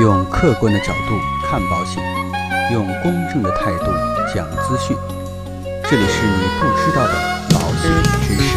用客观的角度看保险，用公正的态度讲资讯。这里是你不知道的保险知识。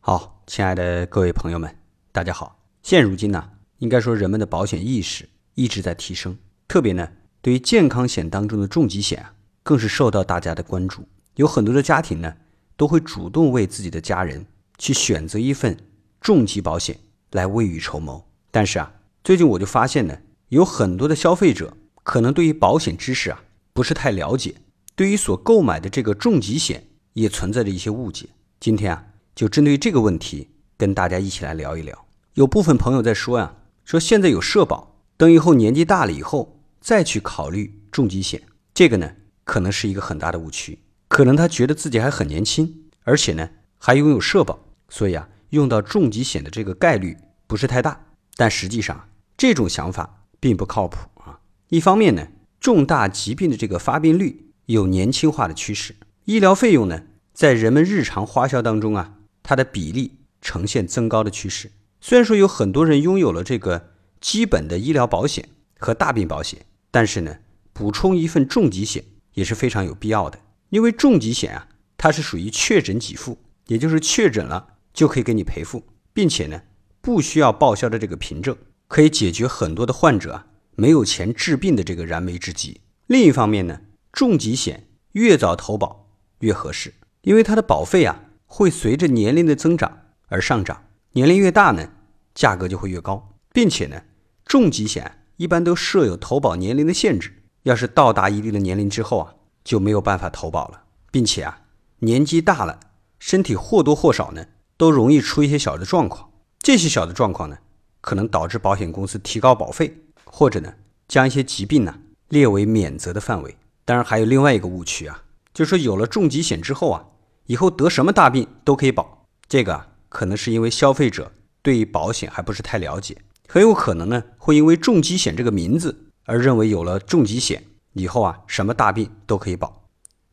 好，亲爱的各位朋友们，大家好。现如今呢，应该说人们的保险意识一直在提升，特别呢，对于健康险当中的重疾险啊，更是受到大家的关注。有很多的家庭呢，都会主动为自己的家人去选择一份重疾保险来未雨绸缪。但是啊，最近我就发现呢，有很多的消费者可能对于保险知识啊不是太了解，对于所购买的这个重疾险也存在着一些误解。今天啊，就针对这个问题跟大家一起来聊一聊。有部分朋友在说呀，说现在有社保，等以后年纪大了以后再去考虑重疾险，这个呢可能是一个很大的误区。可能他觉得自己还很年轻，而且呢还拥有社保，所以啊用到重疾险的这个概率不是太大。但实际上这种想法并不靠谱啊。一方面呢，重大疾病的这个发病率有年轻化的趋势，医疗费用呢在人们日常花销当中啊，它的比例呈现增高的趋势。虽然说有很多人拥有了这个基本的医疗保险和大病保险，但是呢，补充一份重疾险也是非常有必要的。因为重疾险啊，它是属于确诊给付，也就是确诊了就可以给你赔付，并且呢，不需要报销的这个凭证，可以解决很多的患者啊没有钱治病的这个燃眉之急。另一方面呢，重疾险越早投保越合适，因为它的保费啊会随着年龄的增长而上涨，年龄越大呢，价格就会越高，并且呢，重疾险一般都设有投保年龄的限制，要是到达一定的年龄之后啊。就没有办法投保了，并且啊，年纪大了，身体或多或少呢，都容易出一些小的状况。这些小的状况呢，可能导致保险公司提高保费，或者呢，将一些疾病呢列为免责的范围。当然，还有另外一个误区啊，就是说有了重疾险之后啊，以后得什么大病都可以保。这个啊，可能是因为消费者对于保险还不是太了解，很有可能呢，会因为重疾险这个名字而认为有了重疾险。以后啊，什么大病都可以保，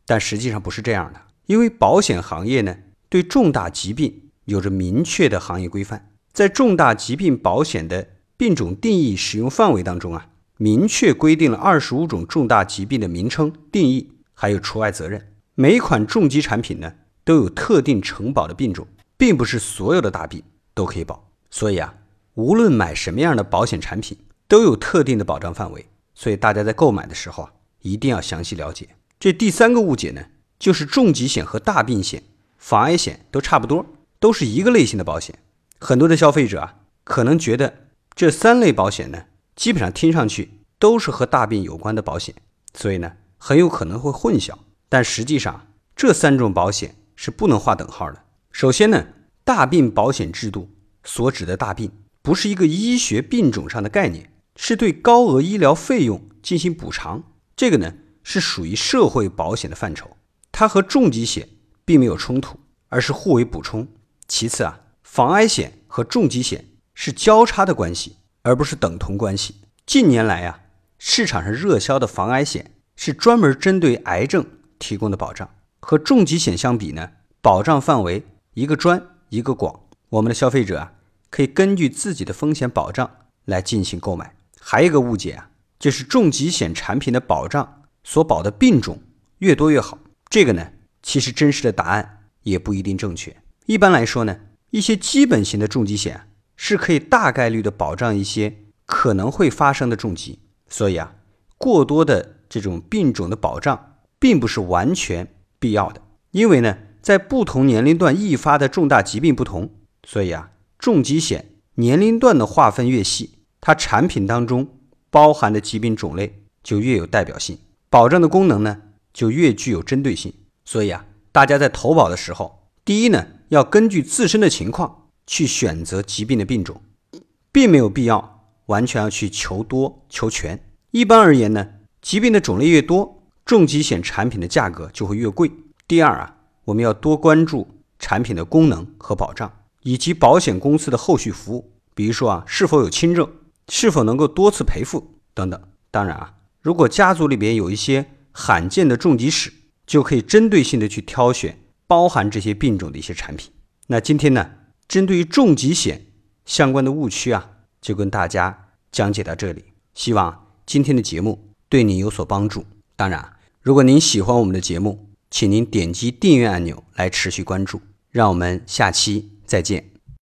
但实际上不是这样的。因为保险行业呢，对重大疾病有着明确的行业规范，在重大疾病保险的病种定义使用范围当中啊，明确规定了二十五种重大疾病的名称定义，还有除外责任。每款重疾产品呢，都有特定承保的病种，并不是所有的大病都可以保。所以啊，无论买什么样的保险产品，都有特定的保障范围。所以大家在购买的时候啊，一定要详细了解。这第三个误解呢，就是重疾险和大病险、防癌险都差不多，都是一个类型的保险。很多的消费者啊，可能觉得这三类保险呢，基本上听上去都是和大病有关的保险，所以呢，很有可能会混淆。但实际上，这三种保险是不能划等号的。首先呢，大病保险制度所指的大病，不是一个医学病种上的概念。是对高额医疗费用进行补偿，这个呢是属于社会保险的范畴，它和重疾险并没有冲突，而是互为补充。其次啊，防癌险和重疾险是交叉的关系，而不是等同关系。近年来啊，市场上热销的防癌险是专门针对癌症提供的保障，和重疾险相比呢，保障范围一个专一个广，我们的消费者啊可以根据自己的风险保障来进行购买。还有一个误解啊，就是重疾险产品的保障所保的病种越多越好。这个呢，其实真实的答案也不一定正确。一般来说呢，一些基本型的重疾险是可以大概率的保障一些可能会发生的重疾。所以啊，过多的这种病种的保障并不是完全必要的。因为呢，在不同年龄段易发的重大疾病不同，所以啊，重疾险年龄段的划分越细。它产品当中包含的疾病种类就越有代表性，保障的功能呢就越具有针对性。所以啊，大家在投保的时候，第一呢要根据自身的情况去选择疾病的病种，并没有必要完全要去求多求全。一般而言呢，疾病的种类越多，重疾险产品的价格就会越贵。第二啊，我们要多关注产品的功能和保障，以及保险公司的后续服务，比如说啊是否有轻症。是否能够多次赔付等等？当然啊，如果家族里边有一些罕见的重疾史，就可以针对性的去挑选包含这些病种的一些产品。那今天呢，针对于重疾险相关的误区啊，就跟大家讲解到这里。希望今天的节目对你有所帮助。当然，如果您喜欢我们的节目，请您点击订阅按钮来持续关注。让我们下期再见。